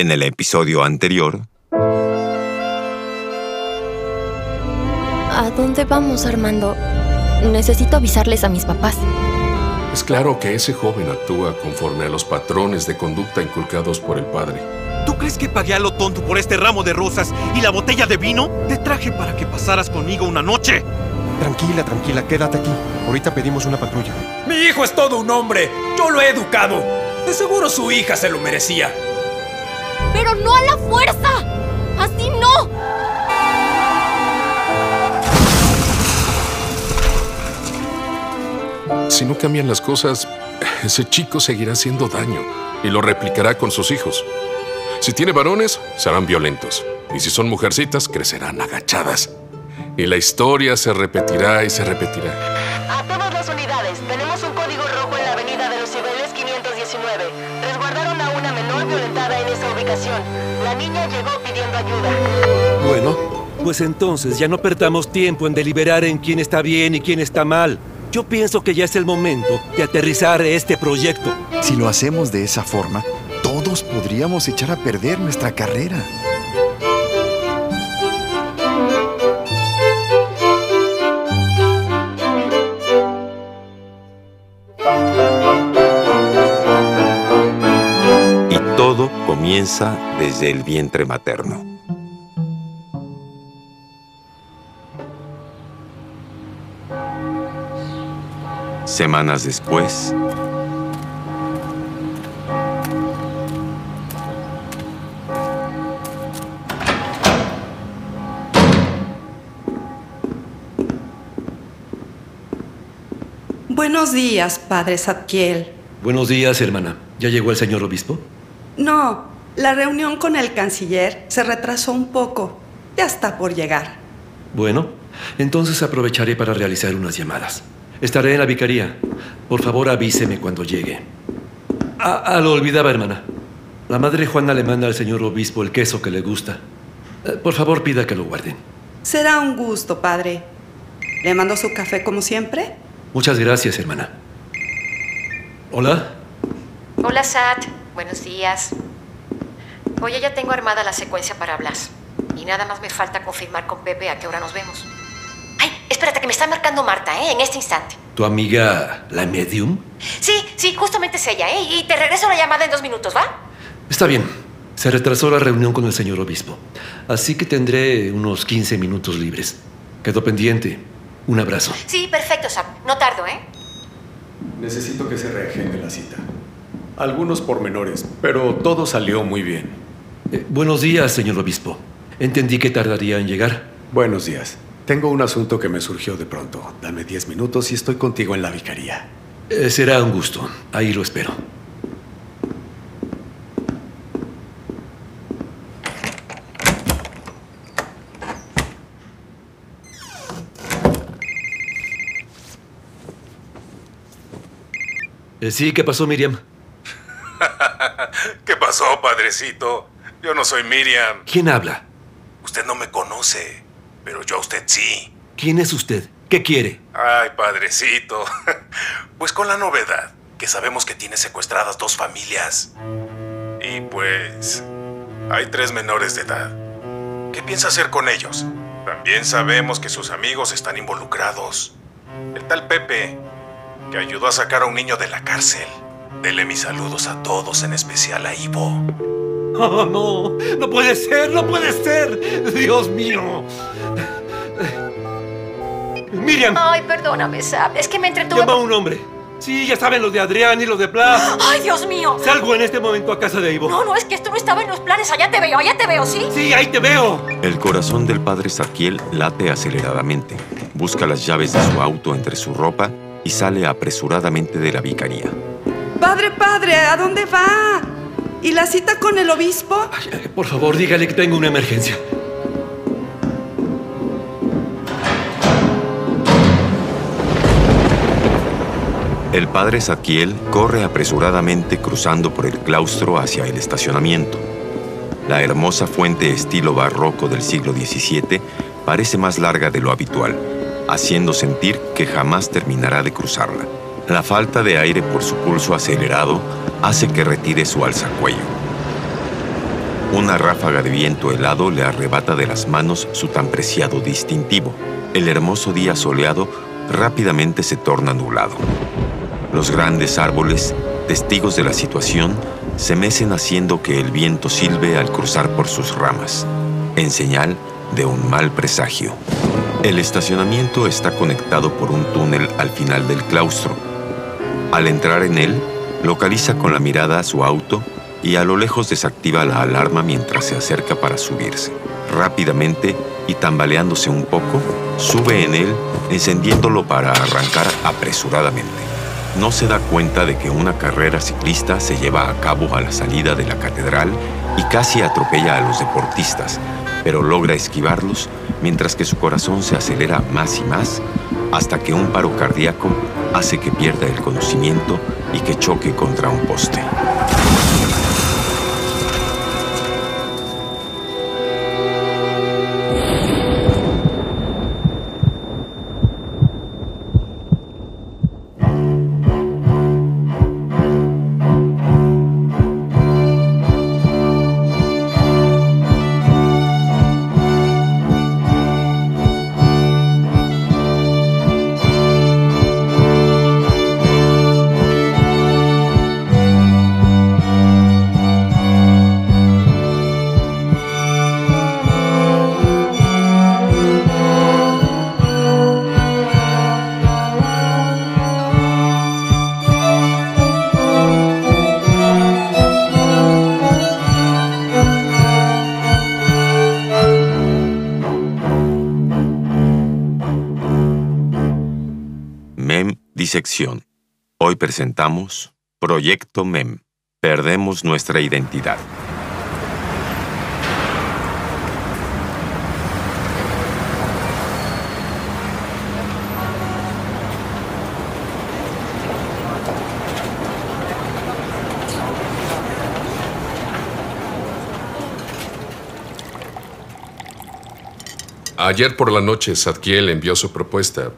En el episodio anterior... ¿A dónde vamos, Armando? Necesito avisarles a mis papás. Es claro que ese joven actúa conforme a los patrones de conducta inculcados por el padre. ¿Tú crees que pagué a lo tonto por este ramo de rosas y la botella de vino? Te traje para que pasaras conmigo una noche. Tranquila, tranquila, quédate aquí. Ahorita pedimos una patrulla. Mi hijo es todo un hombre. Yo lo he educado. De seguro su hija se lo merecía. ¡Pero no a la fuerza! ¡Así no! Si no cambian las cosas, ese chico seguirá haciendo daño y lo replicará con sus hijos. Si tiene varones, serán violentos. Y si son mujercitas, crecerán agachadas. Y la historia se repetirá y se repetirá. Niña llegó pidiendo ayuda. Bueno, pues entonces ya no perdamos tiempo en deliberar en quién está bien y quién está mal. Yo pienso que ya es el momento de aterrizar este proyecto. Si lo hacemos de esa forma, todos podríamos echar a perder nuestra carrera. Comienza desde el vientre materno. Semanas después, Buenos días, padre Zadkiel. Buenos días, hermana. ¿Ya llegó el señor obispo? No, la reunión con el canciller se retrasó un poco. Ya está por llegar. Bueno, entonces aprovecharé para realizar unas llamadas. Estaré en la vicaría. Por favor, avíseme cuando llegue. Ah, ah, lo olvidaba, hermana. La madre Juana le manda al señor obispo el queso que le gusta. Eh, por favor, pida que lo guarden. Será un gusto, padre. ¿Le mando su café como siempre? Muchas gracias, hermana. Hola. Hola, Sat. Buenos días. Oye, ya tengo armada la secuencia para Blas. Y nada más me falta confirmar con Pepe a qué hora nos vemos. Ay, espérate, que me está marcando Marta, ¿eh? En este instante. ¿Tu amiga, la medium? Sí, sí, justamente es ella, ¿eh? Y te regreso la llamada en dos minutos, ¿va? Está bien. Se retrasó la reunión con el señor obispo. Así que tendré unos 15 minutos libres. Quedó pendiente. Un abrazo. Sí, perfecto, Sam. No tardo, ¿eh? Necesito que se reagende la cita. Algunos pormenores, pero todo salió muy bien. Eh, buenos días, señor obispo. Entendí que tardaría en llegar. Buenos días. Tengo un asunto que me surgió de pronto. Dame 10 minutos y estoy contigo en la vicaría. Eh, será un gusto. Ahí lo espero. Eh, sí, ¿qué pasó, Miriam? ¿Qué pasó, padrecito? Yo no soy Miriam. ¿Quién habla? Usted no me conoce, pero yo a usted sí. ¿Quién es usted? ¿Qué quiere? Ay, padrecito. Pues con la novedad que sabemos que tiene secuestradas dos familias. Y pues... Hay tres menores de edad. ¿Qué piensa hacer con ellos? También sabemos que sus amigos están involucrados. El tal Pepe, que ayudó a sacar a un niño de la cárcel. Dele mis saludos a todos, en especial a Ivo. Oh, no, no puede ser, no puede ser. Dios mío. Miriam. Ay, perdóname, Sam. Es que me entretuve. Llama a un hombre. Sí, ya saben lo de Adrián y lo de Blas. ¡Ay, Dios mío! Salgo en este momento a casa de Ivo. No, no, es que esto no estaba en los planes. Allá te veo, allá te veo, ¿sí? Sí, ahí te veo. el corazón del padre Zadkiel late aceleradamente. Busca las llaves de su auto entre su ropa y sale apresuradamente de la vicaría. Padre, padre, ¿a dónde va? ¿Y la cita con el obispo? Ay, por favor, dígale que tengo una emergencia. El padre Zadkiel corre apresuradamente cruzando por el claustro hacia el estacionamiento. La hermosa fuente estilo barroco del siglo XVII parece más larga de lo habitual, haciendo sentir que jamás terminará de cruzarla. La falta de aire por su pulso acelerado hace que retire su alzacuello. Una ráfaga de viento helado le arrebata de las manos su tan preciado distintivo. El hermoso día soleado rápidamente se torna nublado. Los grandes árboles, testigos de la situación, se mecen haciendo que el viento silbe al cruzar por sus ramas, en señal de un mal presagio. El estacionamiento está conectado por un túnel al final del claustro. Al entrar en él, localiza con la mirada su auto y a lo lejos desactiva la alarma mientras se acerca para subirse. Rápidamente y tambaleándose un poco, sube en él, encendiéndolo para arrancar apresuradamente. No se da cuenta de que una carrera ciclista se lleva a cabo a la salida de la catedral y casi atropella a los deportistas, pero logra esquivarlos mientras que su corazón se acelera más y más hasta que un paro cardíaco hace que pierda el conocimiento y que choque contra un poste. Disección. Hoy presentamos Proyecto MEM. Perdemos nuestra identidad. Ayer por la noche Zadkiel envió su propuesta.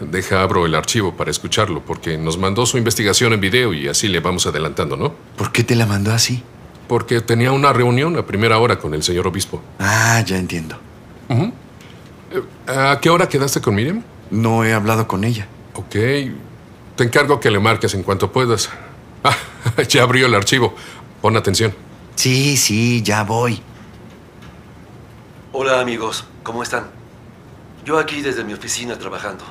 Deja abro el archivo para escucharlo porque nos mandó su investigación en video y así le vamos adelantando, ¿no? ¿Por qué te la mandó así? Porque tenía una reunión a primera hora con el señor obispo. Ah, ya entiendo. Eh, ¿A qué hora quedaste con Miriam? No he hablado con ella. Ok. Te encargo que le marques en cuanto puedas. Ah, ya abrió el archivo. Pon atención. Sí, sí, ya voy. Hola amigos, ¿cómo están? Yo aquí desde mi oficina trabajando.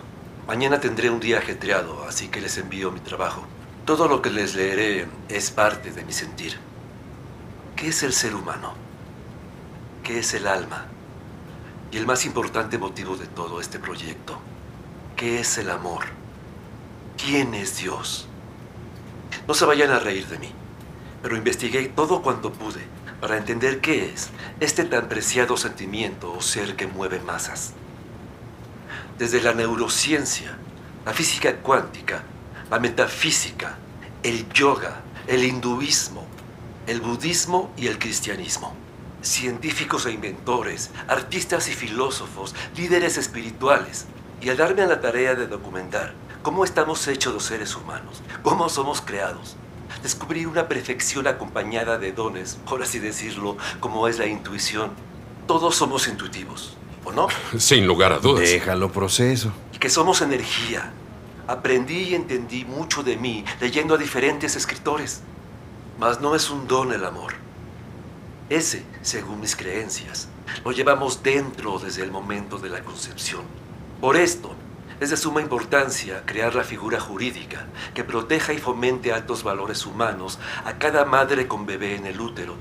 Mañana tendré un día ajetreado, así que les envío mi trabajo. Todo lo que les leeré es parte de mi sentir. ¿Qué es el ser humano? ¿Qué es el alma? Y el más importante motivo de todo este proyecto. ¿Qué es el amor? ¿Quién es Dios? No se vayan a reír de mí, pero investigué todo cuanto pude para entender qué es este tan preciado sentimiento o ser que mueve masas. Desde la neurociencia, la física cuántica, la metafísica, el yoga, el hinduismo, el budismo y el cristianismo. Científicos e inventores, artistas y filósofos, líderes espirituales. Y al darme a la tarea de documentar cómo estamos hechos los seres humanos, cómo somos creados, descubrí una perfección acompañada de dones, por así decirlo, como es la intuición. Todos somos intuitivos, ¿o no? Sin lugar a dudas. Déjalo proceso. Y que somos energía. Aprendí y entendí mucho de mí leyendo a diferentes escritores. Mas no es un don el amor. Ese, según mis creencias, lo llevamos dentro desde el momento de la concepción. Por esto, es de suma importancia crear la figura jurídica que proteja y fomente altos valores humanos a cada madre con bebé en el útero.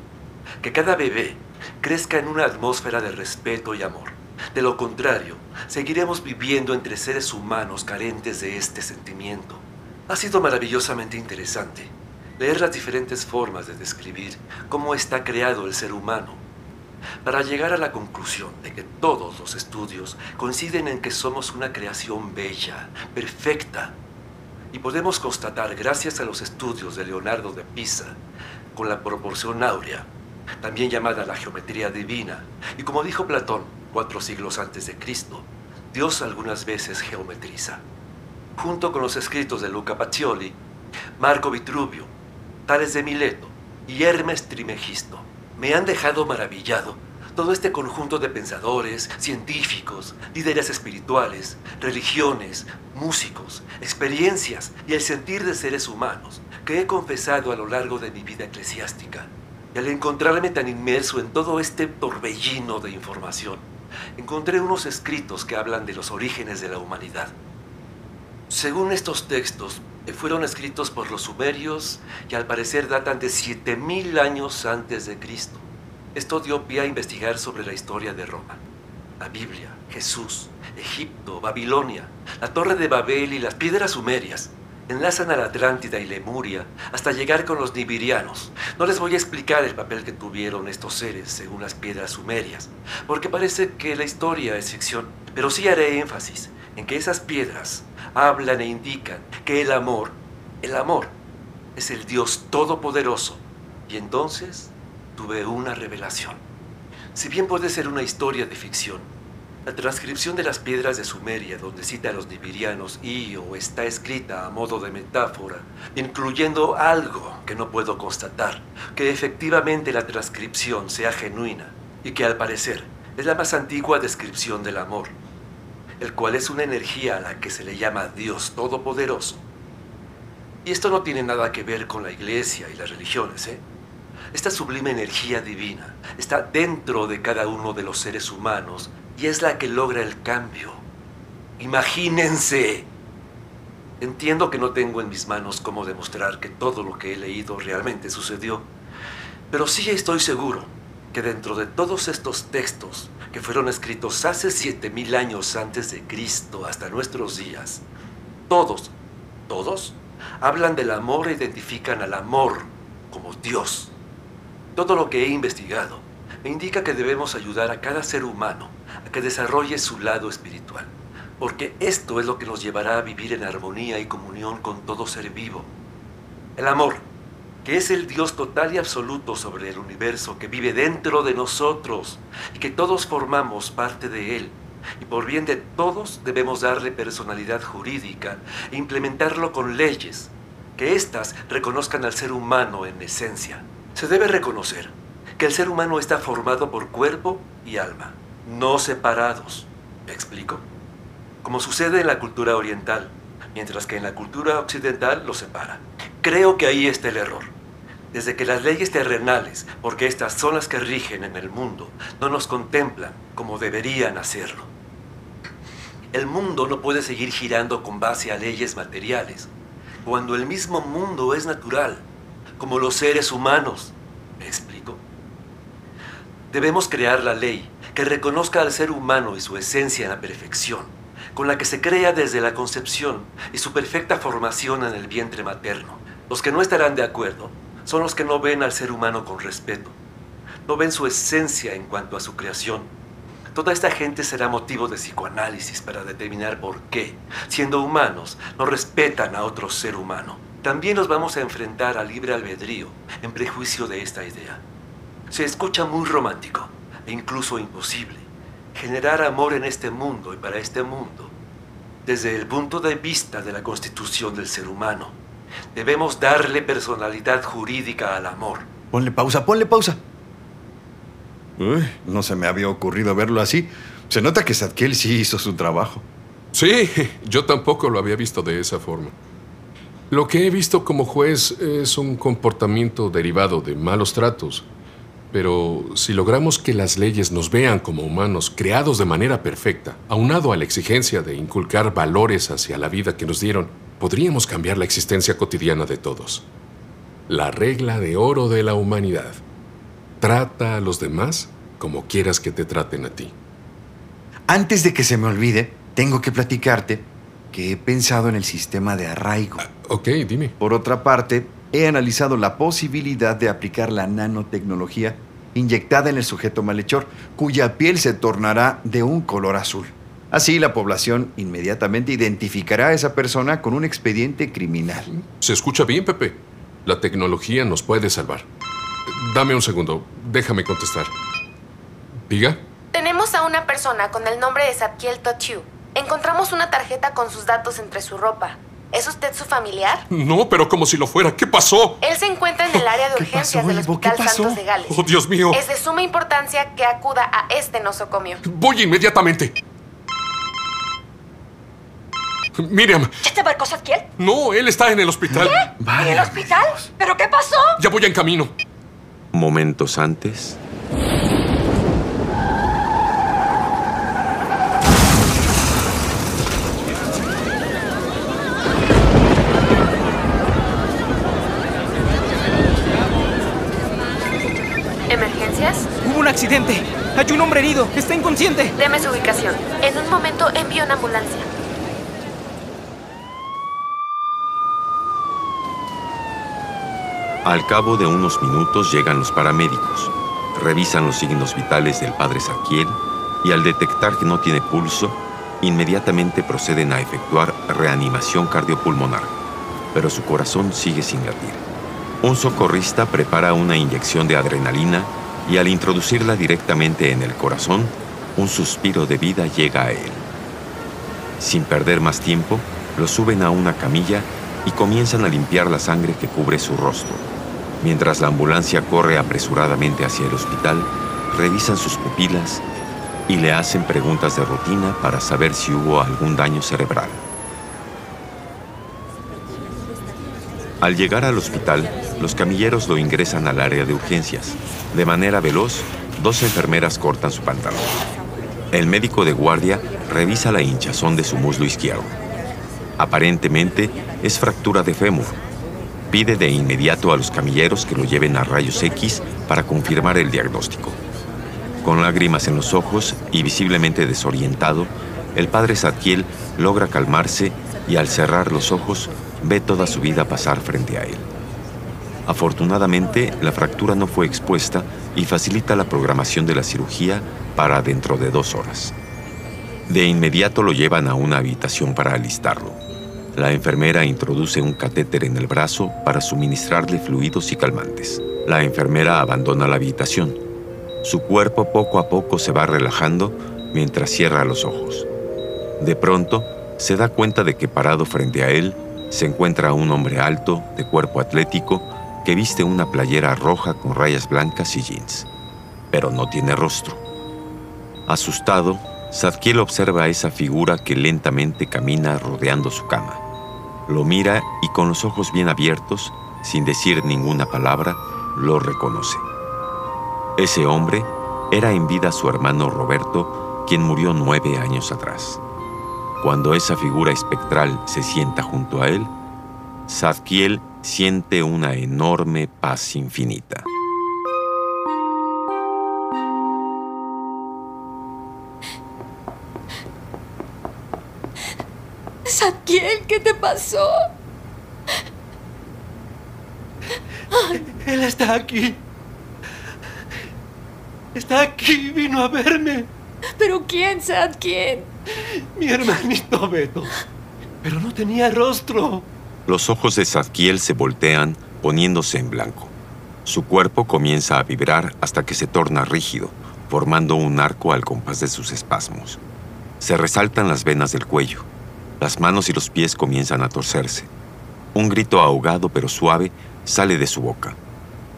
Que cada bebé crezca en una atmósfera de respeto y amor. De lo contrario, seguiremos viviendo entre seres humanos carentes de este sentimiento. Ha sido maravillosamente interesante leer las diferentes formas de describir cómo está creado el ser humano para llegar a la conclusión de que todos los estudios coinciden en que somos una creación bella, perfecta, y podemos constatar, gracias a los estudios de Leonardo de Pisa, con la proporción áurea, también llamada la geometría divina, y como dijo Platón cuatro siglos antes de Cristo, Dios algunas veces geometriza. Junto con los escritos de Luca Pacioli, Marco Vitruvio, Tales de Mileto y Hermes Trimegisto, Me han dejado maravillado todo este conjunto de pensadores, científicos, líderes espirituales, religiones, músicos, experiencias y el sentir de seres humanos que he confesado a lo largo de mi vida eclesiástica. Y al encontrarme tan inmerso en todo este torbellino de información, encontré unos escritos que hablan de los orígenes de la humanidad. Según estos textos, eh, fueron escritos por los sumerios y al parecer datan de 7000 años antes de Cristo. Esto dio pie a investigar sobre la historia de Roma, la Biblia, Jesús, Egipto, Babilonia, la Torre de Babel y las piedras sumerias. Enlazan a la Atlántida y Lemuria hasta llegar con los nibirianos. No les voy a explicar el papel que tuvieron estos seres según las piedras sumerias, porque parece que la historia es ficción, pero sí haré énfasis en que esas piedras hablan e indican que el amor, el amor, es el Dios todopoderoso. Y entonces tuve una revelación. Si bien puede ser una historia de ficción, la transcripción de las piedras de Sumeria, donde cita a los nibirianos y o está escrita a modo de metáfora, incluyendo algo que no puedo constatar, que efectivamente la transcripción sea genuina y que al parecer es la más antigua descripción del amor, el cual es una energía a la que se le llama Dios Todopoderoso. Y esto no tiene nada que ver con la iglesia y las religiones, ¿eh? Esta sublime energía divina está dentro de cada uno de los seres humanos y es la que logra el cambio. Imagínense. Entiendo que no tengo en mis manos cómo demostrar que todo lo que he leído realmente sucedió, pero sí estoy seguro que dentro de todos estos textos que fueron escritos hace 7000 años antes de Cristo hasta nuestros días, todos, todos, hablan del amor e identifican al amor como Dios. Todo lo que he investigado me indica que debemos ayudar a cada ser humano a que desarrolle su lado espiritual, porque esto es lo que nos llevará a vivir en armonía y comunión con todo ser vivo. El amor, que es el Dios total y absoluto sobre el universo que vive dentro de nosotros y que todos formamos parte de él. Y por bien de todos debemos darle personalidad jurídica e implementarlo con leyes, que éstas reconozcan al ser humano en esencia. Se debe reconocer que el ser humano está formado por cuerpo y alma, no separados. ¿Me explico? Como sucede en la cultura oriental, mientras que en la cultura occidental los separa. Creo que ahí está el error. Desde que las leyes terrenales, porque estas son las que rigen en el mundo, no nos contemplan como deberían hacerlo. El mundo no puede seguir girando con base a leyes materiales, cuando el mismo mundo es natural como los seres humanos. ¿Me explico? Debemos crear la ley que reconozca al ser humano y su esencia en la perfección, con la que se crea desde la concepción y su perfecta formación en el vientre materno. Los que no estarán de acuerdo son los que no ven al ser humano con respeto, no ven su esencia en cuanto a su creación. Toda esta gente será motivo de psicoanálisis para determinar por qué, siendo humanos, no respetan a otro ser humano también nos vamos a enfrentar al libre albedrío en prejuicio de esta idea. Se escucha muy romántico e incluso imposible generar amor en este mundo y para este mundo. Desde el punto de vista de la constitución del ser humano, debemos darle personalidad jurídica al amor. Ponle pausa, ponle pausa. Uy, no se me había ocurrido verlo así. Se nota que Zadkiel sí hizo su trabajo. Sí, yo tampoco lo había visto de esa forma. Lo que he visto como juez es un comportamiento derivado de malos tratos. Pero si logramos que las leyes nos vean como humanos creados de manera perfecta, aunado a la exigencia de inculcar valores hacia la vida que nos dieron, podríamos cambiar la existencia cotidiana de todos. La regla de oro de la humanidad. Trata a los demás como quieras que te traten a ti. Antes de que se me olvide, tengo que platicarte que he pensado en el sistema de arraigo. ok, dime. Por otra parte, he analizado la posibilidad de aplicar la nanotecnología inyectada en el sujeto malhechor, cuya piel se tornará de un color azul. Así la población inmediatamente identificará a esa persona con un expediente criminal. Se escucha bien, Pepe. La tecnología nos puede salvar. Dame un segundo, déjame contestar. Diga. Tenemos a una persona con el nombre de Zadkiel Totiu. Encontramos una tarjeta con sus datos entre su ropa. ¿Es usted su familiar? No, pero como si lo fuera. ¿Qué pasó? Él se encuentra en el área de urgencias del Ivo? ¿Qué Hospital pasó? Santos de Gales. Oh, Dios mío. Es de suma importancia que acuda a este nosocomio. Voy inmediatamente. Miriam, ¿Ya te marcó Zadkiel? no, él está en el hospital. ¿En el hospital? ¿Pero qué pasó? Ya voy en camino. Momentos antes, ¿Emergencias? Hubo un accidente. Hay un hombre herido. Está inconsciente. Deme su ubicación. En un momento envío una ambulancia. Al cabo de unos minutos llegan los paramédicos, revisan los signos vitales del padre Saquiel y al detectar que no tiene pulso, inmediatamente proceden a efectuar reanimación cardiopulmonar, pero su corazón sigue sin latir. Un socorrista prepara una inyección de adrenalina y al introducirla directamente en el corazón, un suspiro de vida llega a él. Sin perder más tiempo, lo suben a una camilla y comienzan a limpiar la sangre que cubre su rostro. Mientras la ambulancia corre apresuradamente hacia el hospital, revisan sus pupilas y le hacen preguntas de rutina para saber si hubo algún daño cerebral. Al llegar al hospital, los camilleros lo ingresan al área de urgencias. De manera veloz, dos enfermeras cortan su pantalón. El médico de guardia revisa la hinchazón de su muslo izquierdo. Aparentemente es fractura de fémur. Pide de inmediato a los camilleros que lo lleven a rayos X para confirmar el diagnóstico. Con lágrimas en los ojos y visiblemente desorientado, el padre Zadkiel logra calmarse y al cerrar los ojos ve toda su vida pasar frente a él. Afortunadamente, la fractura no fue expuesta y facilita la programación de la cirugía para dentro de dos horas. De inmediato lo llevan a una habitación para alistarlo. La enfermera introduce un catéter en el brazo para suministrarle fluidos y calmantes. La enfermera abandona la habitación. Su cuerpo poco a poco se va relajando mientras cierra los ojos. De pronto, se da cuenta de que parado frente a él se encuentra un hombre alto, de cuerpo atlético, que viste una playera roja con rayas blancas y jeans, pero no tiene rostro. Asustado, Zadkiel observa a esa figura que lentamente camina rodeando su cama. Lo mira y con los ojos bien abiertos, sin decir ninguna palabra, lo reconoce. Ese hombre era en vida su hermano Roberto, quien murió nueve años atrás. Cuando esa figura espectral se sienta junto a él, Zadkiel siente una enorme paz infinita. Zadkiel, ¿qué te pasó? Él está aquí. Está aquí, vino a verme. ¿Pero quién, Zadkiel? Mi hermanito Beto. Pero no tenía rostro. Los ojos de Zadkiel se voltean, poniéndose en blanco. Su cuerpo comienza a vibrar hasta que se torna rígido, formando un arco al compás de sus espasmos. Se resaltan las venas del cuello. Las manos y los pies comienzan a torcerse. Un grito ahogado pero suave sale de su boca.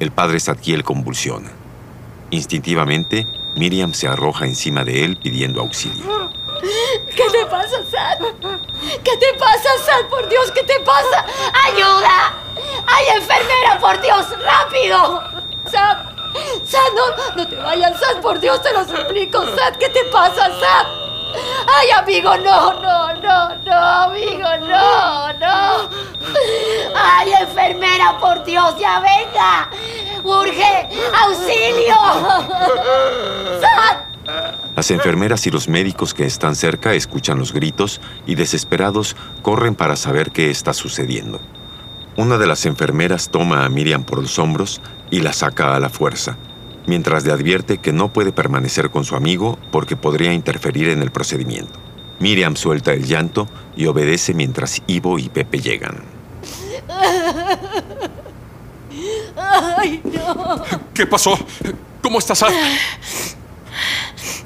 El padre Zadkiel convulsiona. Instintivamente, Miriam se arroja encima de él pidiendo auxilio. ¿Qué te pasa, Sad? ¿Qué te pasa, Sad? Por Dios, ¿qué te pasa? ¡Ayuda! ¡Ay, enfermera, por Dios! ¡Rápido! Sad, Sad, no, no te vayas, Sad, por Dios, te lo suplico, Sad. ¿Qué te pasa, Sad? ¡Ay, amigo, no, no, no, no, amigo, no, no! ¡Ay, enfermera, por Dios, ya venga! ¡Urge! ¡Auxilio! Las enfermeras y los médicos que están cerca escuchan los gritos y desesperados corren para saber qué está sucediendo. Una de las enfermeras toma a Miriam por los hombros y la saca a la fuerza, mientras le advierte que no puede permanecer con su amigo porque podría interferir en el procedimiento. Miriam suelta el llanto y obedece mientras Ivo y Pepe llegan. ¡Ay, no! ¿Qué pasó? ¿Cómo estás?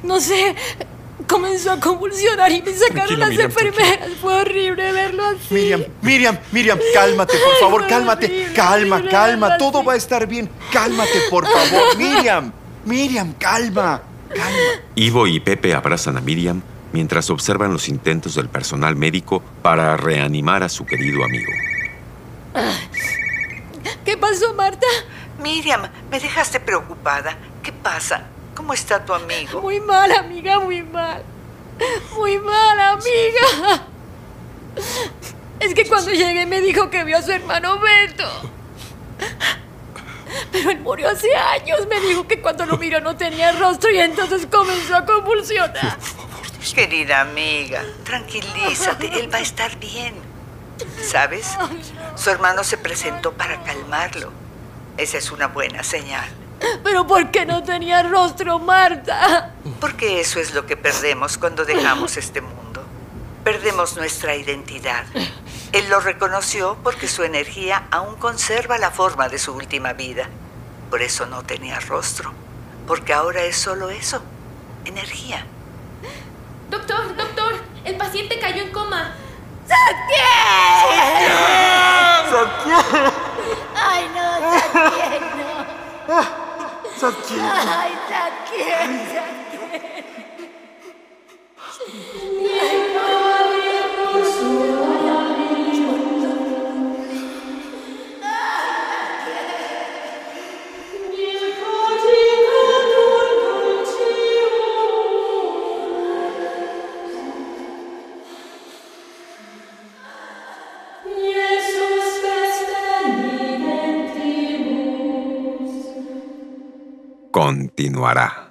No sé. Comenzó a convulsionar y me sacaron las Miriam, enfermeras. Fue horrible verlo así. Miriam, Miriam, Miriam, cálmate, por favor, cálmate. Calma, calma, todo va a estar bien. Cálmate, por favor, Miriam. Miriam, calma. Ivo y Pepe abrazan a Miriam mientras observan los intentos del personal médico para reanimar a su querido amigo. ¿Qué pasó, Marta? Miriam, me dejaste preocupada. ¿Qué pasa? ¿Cómo está tu amigo? Muy mal, amiga, muy mal. Muy mal, amiga. Es que cuando llegué me dijo que vio a su hermano Beto. Pero él murió hace años. Me dijo que cuando lo miró no tenía rostro y entonces comenzó a convulsionar. Querida amiga, tranquilízate, él va a estar bien. ¿Sabes? Su hermano se presentó para calmarlo. Esa es una buena señal. Pero ¿por qué no tenía rostro, Marta? Porque eso es lo que perdemos cuando dejamos este mundo. Perdemos nuestra identidad. Él lo reconoció porque su energía aún conserva la forma de su última vida. Por eso no tenía rostro. Porque ahora es solo eso. Energía. Doctor, doctor, el paciente cayó en coma. ¡Ay, no, Satiel, no! Takie. Aj, takie. Nie. no hará.